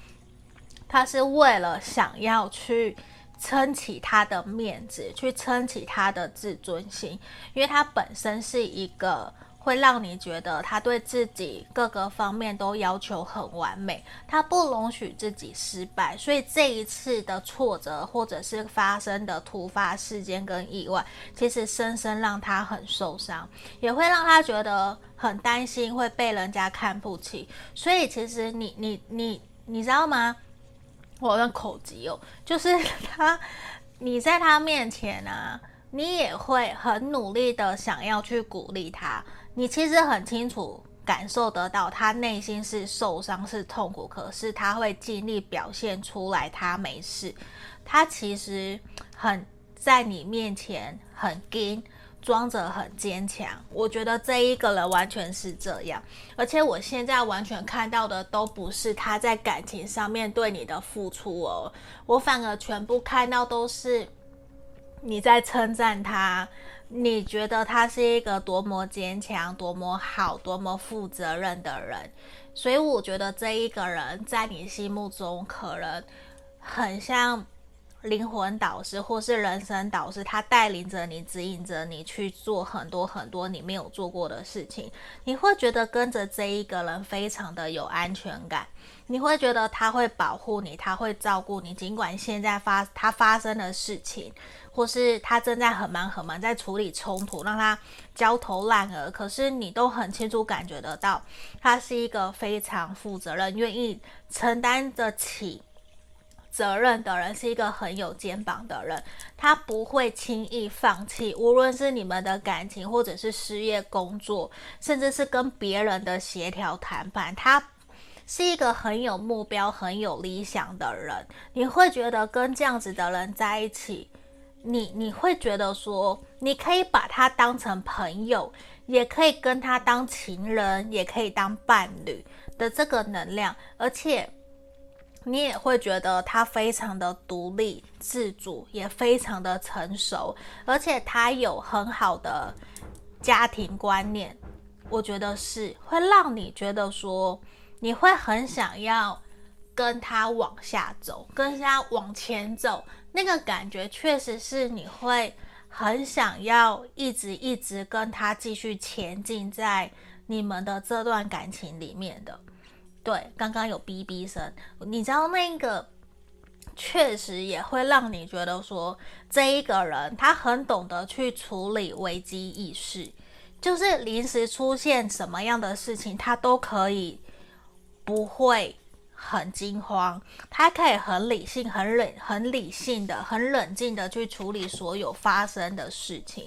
他是为了想要去撑起他的面子，去撑起他的自尊心，因为他本身是一个会让你觉得他对自己各个方面都要求很完美，他不容许自己失败，所以这一次的挫折或者是发生的突发事件跟意外，其实深深让他很受伤，也会让他觉得很担心会被人家看不起。所以其实你你你你知道吗？我好像口急哦，就是他，你在他面前啊。你也会很努力的想要去鼓励他，你其实很清楚感受得到他内心是受伤是痛苦，可是他会尽力表现出来他没事，他其实很在你面前很硬，装着很坚强。我觉得这一个人完全是这样，而且我现在完全看到的都不是他在感情上面对你的付出哦，我反而全部看到都是。你在称赞他，你觉得他是一个多么坚强、多么好、多么负责任的人，所以我觉得这一个人在你心目中可能很像灵魂导师或是人生导师，他带领着你、指引着你去做很多很多你没有做过的事情，你会觉得跟着这一个人非常的有安全感，你会觉得他会保护你，他会照顾你，尽管现在发他发生的事情。或是他正在很忙很忙，在处理冲突，让他焦头烂额。可是你都很清楚感觉得到，他是一个非常负责任、愿意承担得起责任的人，是一个很有肩膀的人。他不会轻易放弃，无论是你们的感情，或者是事业、工作，甚至是跟别人的协调谈判，他是一个很有目标、很有理想的人。你会觉得跟这样子的人在一起。你你会觉得说，你可以把他当成朋友，也可以跟他当情人，也可以当伴侣的这个能量，而且你也会觉得他非常的独立自主，也非常的成熟，而且他有很好的家庭观念，我觉得是会让你觉得说，你会很想要跟他往下走，跟他往前走。那个感觉确实是你会很想要一直一直跟他继续前进在你们的这段感情里面的。对，刚刚有哔哔声，你知道那个确实也会让你觉得说，这一个人他很懂得去处理危机意识，就是临时出现什么样的事情，他都可以不会。很惊慌，他可以很理性、很冷、很理性的、很冷静的去处理所有发生的事情。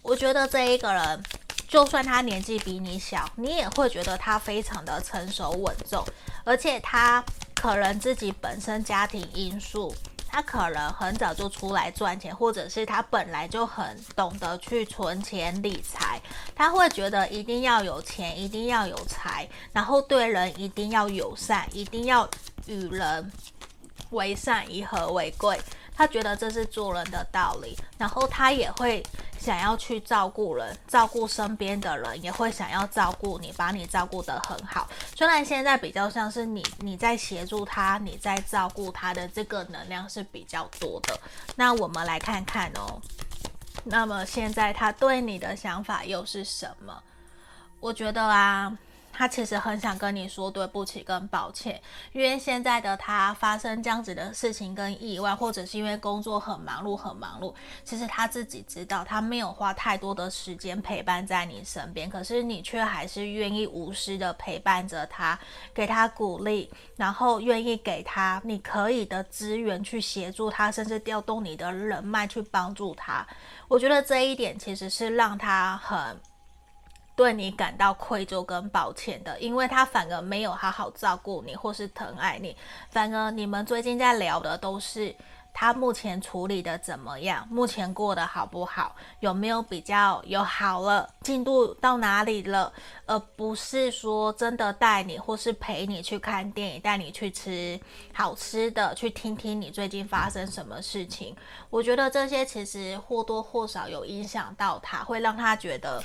我觉得这一个人，就算他年纪比你小，你也会觉得他非常的成熟稳重，而且他可能自己本身家庭因素。他可能很早就出来赚钱，或者是他本来就很懂得去存钱理财。他会觉得一定要有钱，一定要有财，然后对人一定要友善，一定要与人为善，以和为贵。他觉得这是做人的道理，然后他也会想要去照顾人，照顾身边的人，也会想要照顾你，把你照顾得很好。虽然现在比较像是你你在协助他，你在照顾他的这个能量是比较多的。那我们来看看哦，那么现在他对你的想法又是什么？我觉得啊。他其实很想跟你说对不起跟抱歉，因为现在的他发生这样子的事情跟意外，或者是因为工作很忙碌很忙碌，其实他自己知道他没有花太多的时间陪伴在你身边，可是你却还是愿意无私的陪伴着他，给他鼓励，然后愿意给他你可以的资源去协助他，甚至调动你的人脉去帮助他。我觉得这一点其实是让他很。对你感到愧疚跟抱歉的，因为他反而没有好好照顾你或是疼爱你，反而你们最近在聊的都是他目前处理的怎么样，目前过得好不好，有没有比较有好了，进度到哪里了，而不是说真的带你或是陪你去看电影，带你去吃好吃的，去听听你最近发生什么事情。我觉得这些其实或多或少有影响到他，会让他觉得。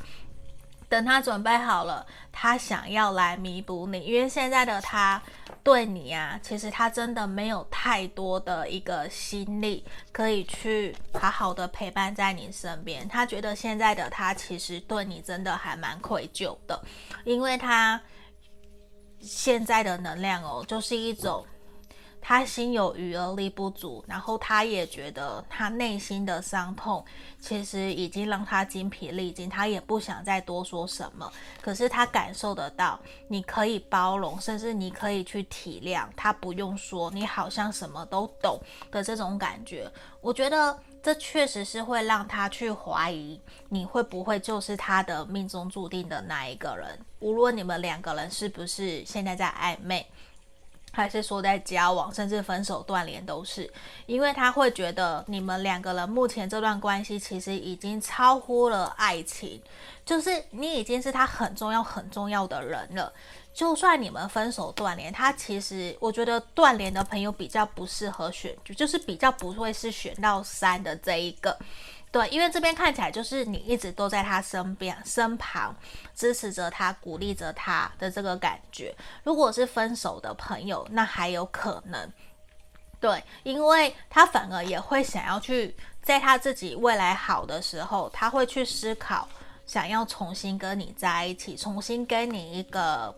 等他准备好了，他想要来弥补你，因为现在的他对你啊，其实他真的没有太多的一个心力可以去好好的陪伴在你身边。他觉得现在的他其实对你真的还蛮愧疚的，因为他现在的能量哦，就是一种。他心有余而力不足，然后他也觉得他内心的伤痛其实已经让他精疲力尽，他也不想再多说什么。可是他感受得到，你可以包容，甚至你可以去体谅他，不用说，你好像什么都懂的这种感觉。我觉得这确实是会让他去怀疑你会不会就是他的命中注定的那一个人。无论你们两个人是不是现在在暧昧。还是说在交往，甚至分手断联都是，因为他会觉得你们两个人目前这段关系其实已经超乎了爱情，就是你已经是他很重要很重要的人了。就算你们分手断联，他其实我觉得断联的朋友比较不适合选，就是比较不会是选到三的这一个。对，因为这边看起来就是你一直都在他身边、身旁，支持着他、鼓励着他的这个感觉。如果是分手的朋友，那还有可能。对，因为他反而也会想要去，在他自己未来好的时候，他会去思考，想要重新跟你在一起，重新跟你一个。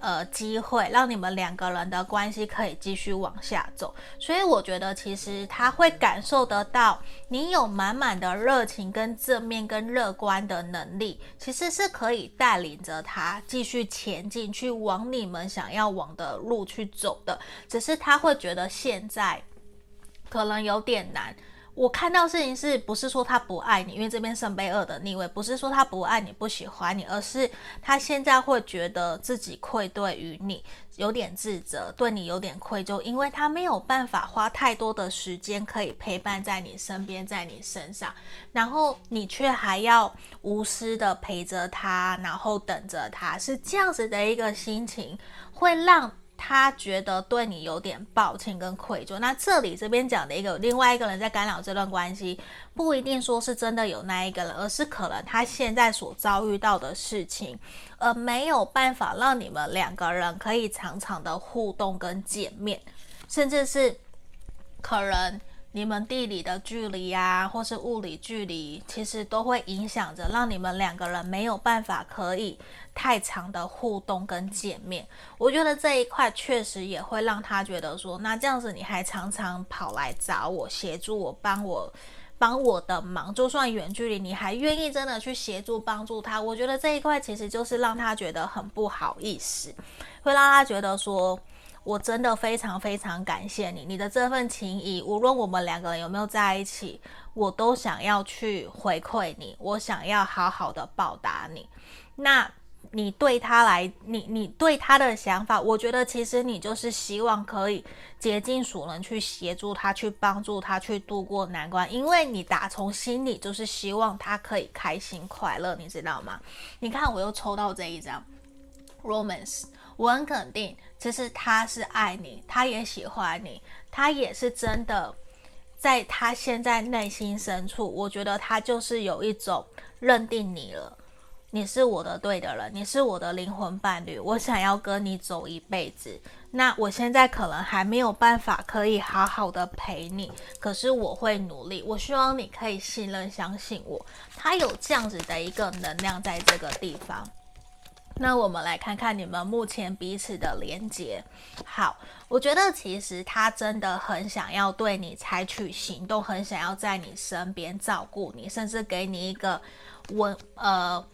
呃，机会让你们两个人的关系可以继续往下走，所以我觉得其实他会感受得到你有满满的热情、跟正面、跟乐观的能力，其实是可以带领着他继续前进，去往你们想要往的路去走的。只是他会觉得现在可能有点难。我看到事情是不是说他不爱你？因为这边圣杯二的逆位，不是说他不爱你、不喜欢你，而是他现在会觉得自己愧对于你，有点自责，对你有点愧疚，因为他没有办法花太多的时间可以陪伴在你身边，在你身上，然后你却还要无私的陪着他，然后等着他，是这样子的一个心情，会让。他觉得对你有点抱歉跟愧疚，那这里这边讲的一个另外一个人在干扰这段关系，不一定说是真的有那一个人，而是可能他现在所遭遇到的事情，而没有办法让你们两个人可以常常的互动跟见面，甚至是可能。你们地理的距离啊，或是物理距离，其实都会影响着，让你们两个人没有办法可以太长的互动跟见面。我觉得这一块确实也会让他觉得说，那这样子你还常常跑来找我协助我，帮我帮我的忙，就算远距离，你还愿意真的去协助帮助他。我觉得这一块其实就是让他觉得很不好意思，会让他觉得说。我真的非常非常感谢你，你的这份情谊，无论我们两个人有没有在一起，我都想要去回馈你，我想要好好的报答你。那你对他来，你你对他的想法，我觉得其实你就是希望可以竭尽所能去协助他，去帮助他，去度过难关，因为你打从心里就是希望他可以开心快乐，你知道吗？你看，我又抽到这一张 Romance。我很肯定，其实他是爱你，他也喜欢你，他也是真的，在他现在内心深处，我觉得他就是有一种认定你了，你是我的对的人，你是我的灵魂伴侣，我想要跟你走一辈子。那我现在可能还没有办法可以好好的陪你，可是我会努力。我希望你可以信任、相信我。他有这样子的一个能量在这个地方。那我们来看看你们目前彼此的连接。好，我觉得其实他真的很想要对你采取行动，很想要在你身边照顾你，甚至给你一个稳呃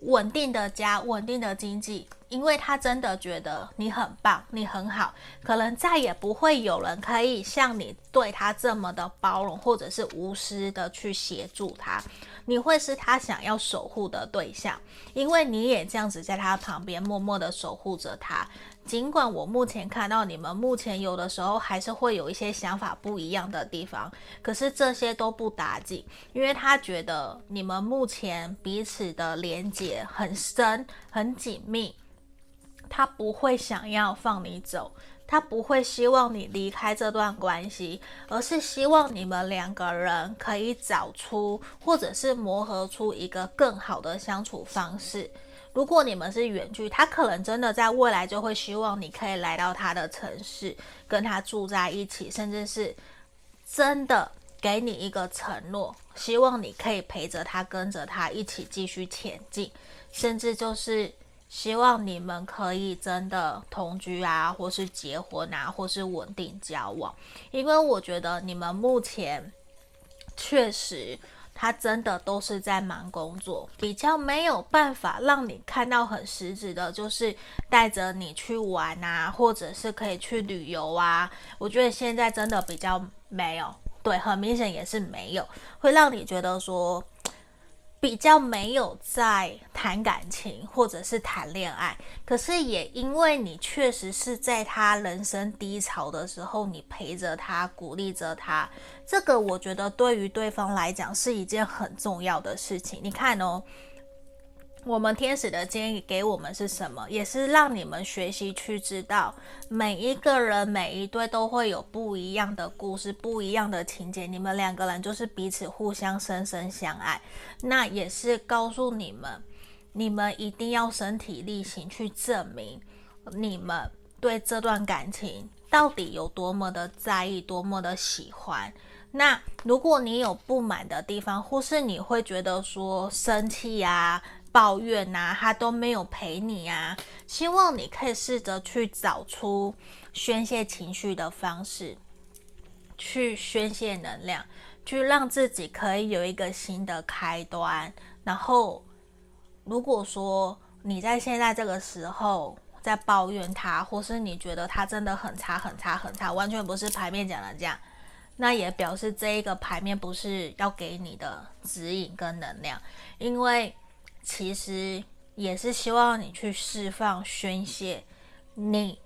稳定的家、稳定的经济，因为他真的觉得你很棒，你很好，可能再也不会有人可以像你对他这么的包容，或者是无私的去协助他。你会是他想要守护的对象，因为你也这样子在他旁边默默的守护着他。尽管我目前看到你们目前有的时候还是会有一些想法不一样的地方，可是这些都不打紧，因为他觉得你们目前彼此的连结很深很紧密，他不会想要放你走。他不会希望你离开这段关系，而是希望你们两个人可以找出，或者是磨合出一个更好的相处方式。如果你们是远距，他可能真的在未来就会希望你可以来到他的城市，跟他住在一起，甚至是真的给你一个承诺，希望你可以陪着他，跟着他一起继续前进，甚至就是希望你们可以真的同居啊，或是结婚啊，或是稳定交往。因为我觉得你们目前确实。他真的都是在忙工作，比较没有办法让你看到很实质的，就是带着你去玩啊，或者是可以去旅游啊。我觉得现在真的比较没有，对，很明显也是没有，会让你觉得说。比较没有在谈感情或者是谈恋爱，可是也因为你确实是在他人生低潮的时候，你陪着他，鼓励着他，这个我觉得对于对方来讲是一件很重要的事情。你看哦。我们天使的建议给我们是什么？也是让你们学习去知道，每一个人、每一对都会有不一样的故事、不一样的情节。你们两个人就是彼此互相深深相爱。那也是告诉你们，你们一定要身体力行去证明你们对这段感情到底有多么的在意、多么的喜欢。那如果你有不满的地方，或是你会觉得说生气呀、抱怨呐、他都没有陪你啊。希望你可以试着去找出宣泄情绪的方式，去宣泄能量，去让自己可以有一个新的开端。然后，如果说你在现在这个时候在抱怨他，或是你觉得他真的很差、很差、很差，完全不是牌面讲的这样，那也表示这一个牌面不是要给你的指引跟能量，因为。其实也是希望你去释放、宣泄，你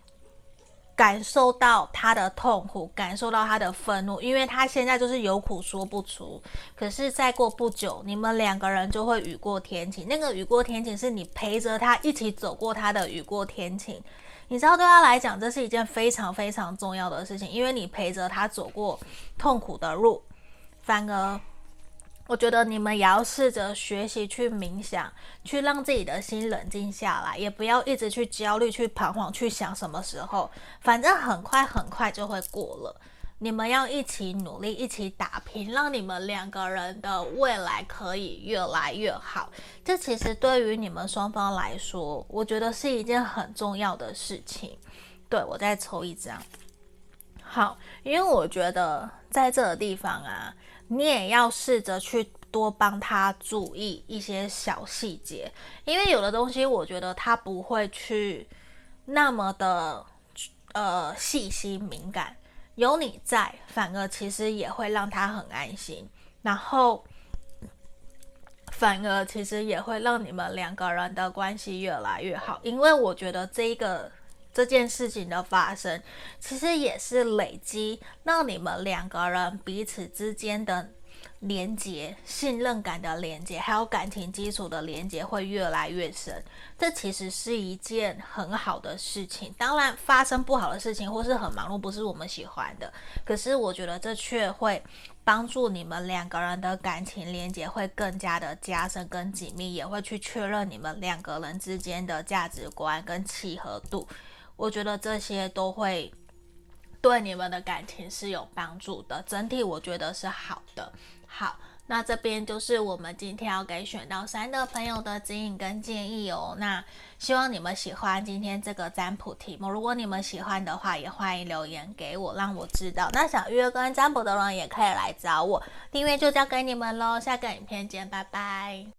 感受到他的痛苦，感受到他的愤怒，因为他现在就是有苦说不出。可是再过不久，你们两个人就会雨过天晴。那个雨过天晴是你陪着他一起走过他的雨过天晴。你知道，对他来讲，这是一件非常非常重要的事情，因为你陪着他走过痛苦的路，反而。我觉得你们也要试着学习去冥想，去让自己的心冷静下来，也不要一直去焦虑、去彷徨、去想什么时候，反正很快很快就会过了。你们要一起努力，一起打拼，让你们两个人的未来可以越来越好。这其实对于你们双方来说，我觉得是一件很重要的事情。对，我再抽一张，好，因为我觉得在这个地方啊。你也要试着去多帮他注意一些小细节，因为有的东西我觉得他不会去那么的呃细心敏感，有你在，反而其实也会让他很安心，然后反而其实也会让你们两个人的关系越来越好，因为我觉得这一个。这件事情的发生，其实也是累积，让你们两个人彼此之间的连接、信任感的连接，还有感情基础的连接会越来越深。这其实是一件很好的事情。当然，发生不好的事情或是很忙碌，不是我们喜欢的。可是，我觉得这却会帮助你们两个人的感情连接会更加的加深跟紧密，也会去确认你们两个人之间的价值观跟契合度。我觉得这些都会对你们的感情是有帮助的，整体我觉得是好的。好，那这边就是我们今天要给选到三的朋友的指引跟建议哦。那希望你们喜欢今天这个占卜题目，如果你们喜欢的话，也欢迎留言给我，让我知道。那想约跟占卜的人也可以来找我，订阅就交给你们喽。下个影片见，拜拜。